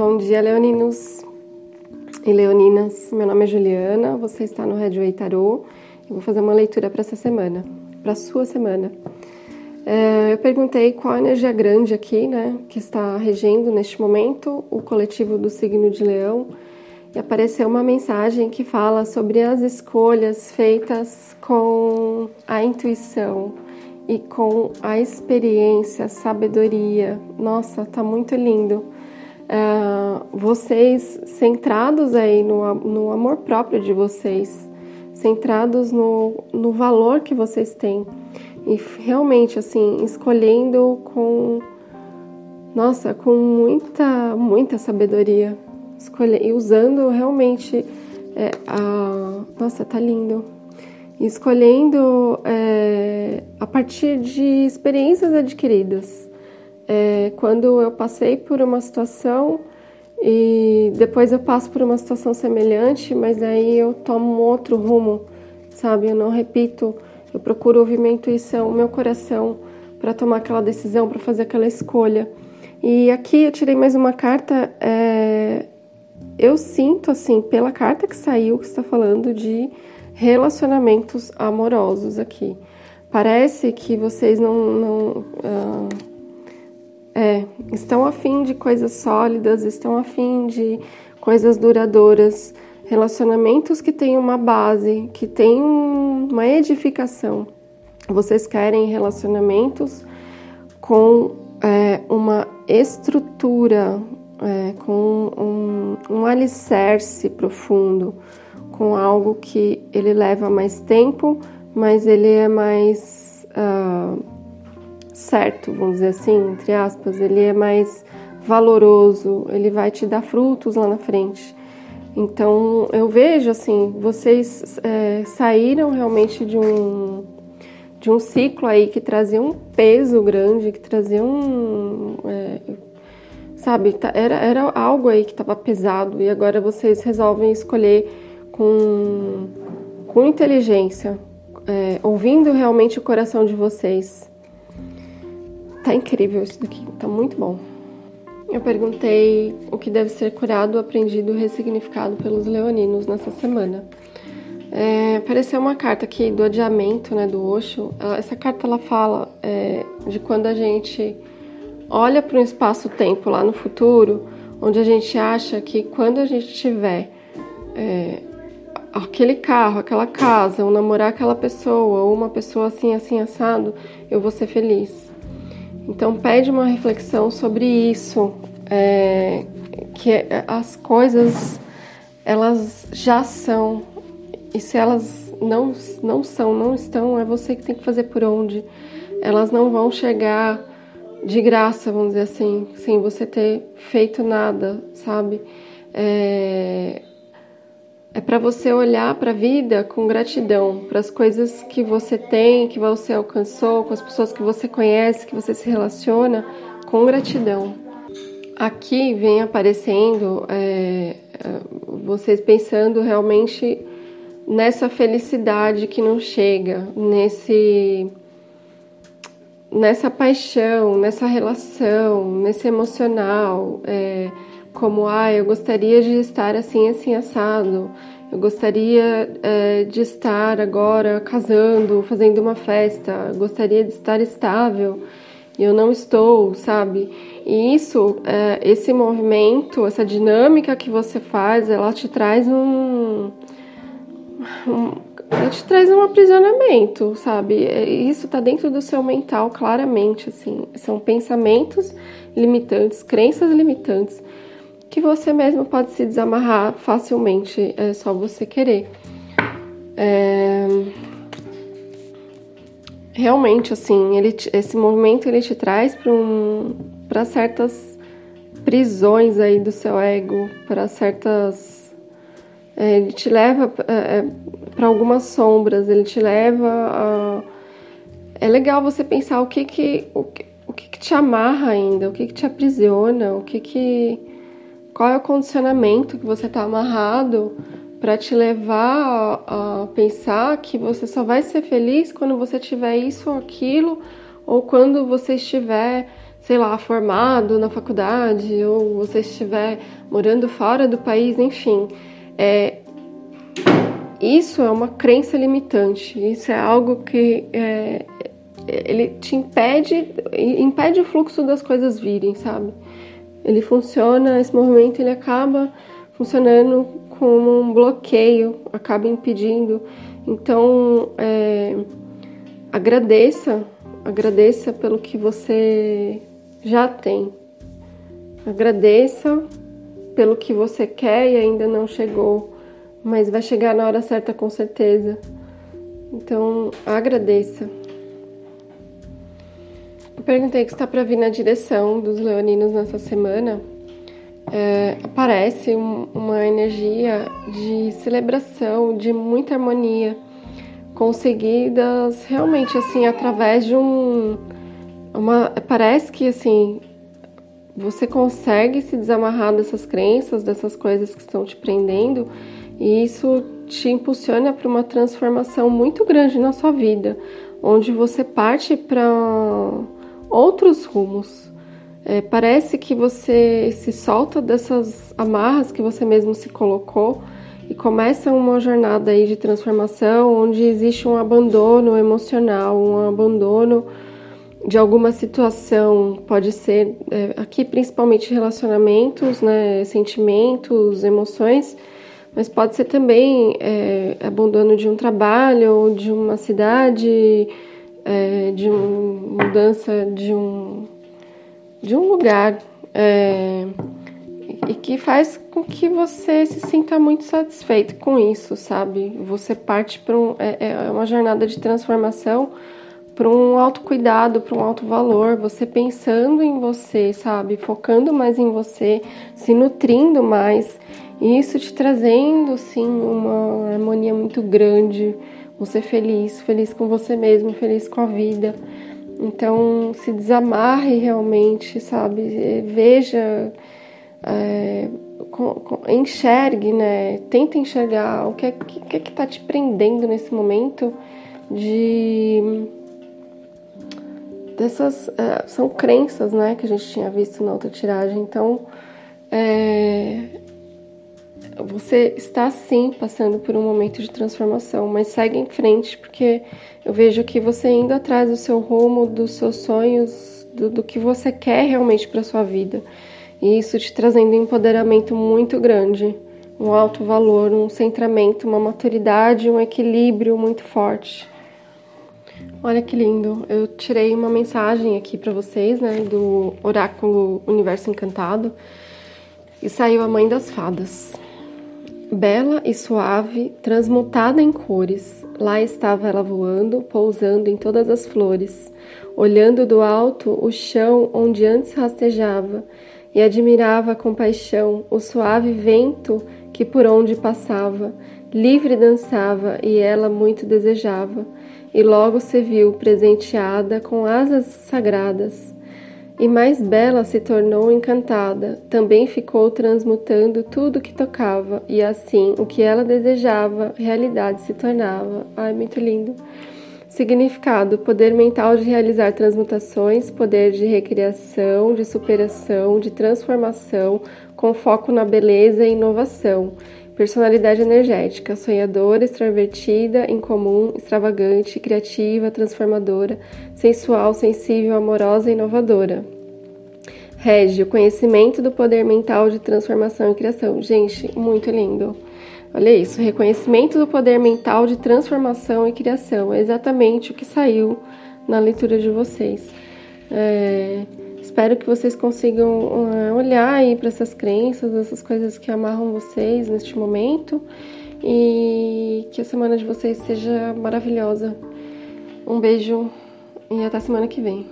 Bom dia, leoninos e leoninas. Meu nome é Juliana, você está no Redway Tarot. Eu vou fazer uma leitura para essa semana, para sua semana. É, eu perguntei qual a energia grande aqui, né, que está regendo neste momento o coletivo do signo de Leão. E apareceu uma mensagem que fala sobre as escolhas feitas com a intuição e com a experiência, a sabedoria. Nossa, tá muito lindo. Uh, vocês centrados aí no, no amor próprio de vocês, centrados no, no valor que vocês têm e realmente assim escolhendo com nossa com muita muita sabedoria escolher e usando realmente é, a nossa tá lindo escolhendo é, a partir de experiências adquiridas. É, quando eu passei por uma situação e depois eu passo por uma situação semelhante, mas aí eu tomo outro rumo, sabe? Eu não repito, eu procuro ouvir minha intuição, meu coração para tomar aquela decisão, para fazer aquela escolha. E aqui eu tirei mais uma carta. É, eu sinto assim, pela carta que saiu, que está falando de relacionamentos amorosos aqui. Parece que vocês não, não uh, é, estão afim de coisas sólidas, estão afim de coisas duradouras, relacionamentos que têm uma base, que têm uma edificação. Vocês querem relacionamentos com é, uma estrutura, é, com um, um alicerce profundo com algo que ele leva mais tempo, mas ele é mais uh, certo, vamos dizer assim, entre aspas, ele é mais valoroso, ele vai te dar frutos lá na frente. Então eu vejo assim, vocês é, saíram realmente de um de um ciclo aí que trazia um peso grande, que trazia um é, sabe, tá, era, era algo aí que estava pesado e agora vocês resolvem escolher com, com inteligência, é, ouvindo realmente o coração de vocês. Tá incrível isso daqui, tá muito bom. Eu perguntei o que deve ser curado, aprendido, ressignificado pelos leoninos nessa semana. É, apareceu uma carta aqui do adiamento, né, do Osho. Essa carta ela fala é, de quando a gente olha para um espaço-tempo lá no futuro, onde a gente acha que quando a gente tiver é, aquele carro, aquela casa, ou namorar aquela pessoa, ou uma pessoa assim, assim, assado, eu vou ser feliz. Então, pede uma reflexão sobre isso, é, que as coisas, elas já são, e se elas não, não são, não estão, é você que tem que fazer por onde. Elas não vão chegar de graça, vamos dizer assim, sem você ter feito nada, sabe? É, é para você olhar para a vida com gratidão, para as coisas que você tem, que você alcançou, com as pessoas que você conhece, que você se relaciona, com gratidão. Aqui vem aparecendo é, é vocês pensando realmente nessa felicidade que não chega, nesse nessa paixão, nessa relação, nesse emocional. É, como ah, eu gostaria de estar assim, assim, assado, eu gostaria é, de estar agora casando, fazendo uma festa, eu gostaria de estar estável e eu não estou, sabe? E isso, é, esse movimento, essa dinâmica que você faz, ela te traz um, um ela te traz um aprisionamento, sabe? É, isso está dentro do seu mental claramente, assim. São pensamentos limitantes, crenças limitantes que você mesmo pode se desamarrar facilmente, é só você querer. É... Realmente, assim, ele, esse movimento ele te traz para um, certas prisões aí do seu ego, para certas. É, ele te leva é, é para algumas sombras, ele te leva a. É legal você pensar o que que, o que, o que, que te amarra ainda, o que, que te aprisiona, o que que qual é o condicionamento que você está amarrado para te levar a, pensar que você só vai ser feliz quando você tiver isso ou aquilo, ou quando você estiver sei lá, formado na faculdade ou você estiver morando fora do país, enfim. É, isso é uma crença limitante, isso é algo que é, ele te impede, impede o fluxo das coisas virem, sabe? Ele funciona, esse movimento ele acaba funcionando como um bloqueio, acaba impedindo. Então, é, agradeça, agradeça pelo que você já tem. Agradeça pelo que você quer e ainda não chegou, mas vai chegar na hora certa com certeza. Então, agradeça. Eu perguntei que está para vir na direção dos leoninos nessa semana. É, aparece um, uma energia de celebração, de muita harmonia, conseguidas realmente assim através de um uma, parece que assim você consegue se desamarrar dessas crenças, dessas coisas que estão te prendendo, e isso te impulsiona para uma transformação muito grande na sua vida, onde você parte para outros rumos. É, parece que você se solta dessas amarras que você mesmo se colocou e começa uma jornada aí de transformação onde existe um abandono emocional, um abandono de alguma situação, pode ser é, aqui principalmente relacionamentos, né, sentimentos, emoções, mas pode ser também é, abandono de um trabalho ou de uma cidade, é, de um, mudança de um, de um lugar é, e que faz com que você se sinta muito satisfeito com isso, sabe? Você parte para um, é, é uma jornada de transformação para um autocuidado, para um alto valor, você pensando em você, sabe? Focando mais em você, se nutrindo mais, e isso te trazendo, sim, uma harmonia muito grande, você feliz, feliz com você mesmo, feliz com a vida. Então, se desamarre realmente, sabe? Veja, é, enxergue, né? Tenta enxergar o que é que, é que tá te prendendo nesse momento de dessas é, são crenças, né, que a gente tinha visto na outra tiragem. Então, é, você está sim passando por um momento de transformação, mas segue em frente, porque eu vejo que você indo atrás do seu rumo, dos seus sonhos, do, do que você quer realmente para sua vida. E isso te trazendo um empoderamento muito grande, um alto valor, um centramento, uma maturidade, um equilíbrio muito forte. Olha que lindo. Eu tirei uma mensagem aqui para vocês, né, do oráculo Universo Encantado. E saiu a Mãe das Fadas. Bela e suave, transmutada em cores, lá estava ela voando, pousando em todas as flores, olhando do alto o chão onde antes rastejava, e admirava com paixão o suave vento que por onde passava, livre dançava e ela muito desejava e logo se viu presenteada com asas sagradas. E mais bela se tornou encantada, também ficou transmutando tudo que tocava, e assim o que ela desejava, realidade se tornava. Ai, muito lindo. Significado: poder mental de realizar transmutações, poder de recriação, de superação, de transformação, com foco na beleza e inovação. Personalidade energética, sonhadora, extrovertida, incomum, extravagante, criativa, transformadora, sensual, sensível, amorosa e inovadora. Rege o conhecimento do poder mental de transformação e criação. Gente, muito lindo. Olha isso, reconhecimento do poder mental de transformação e criação. É exatamente o que saiu na leitura de vocês. É, Espero que vocês consigam uh, olhar aí para essas crenças, essas coisas que amarram vocês neste momento e que a semana de vocês seja maravilhosa. Um beijo e até semana que vem.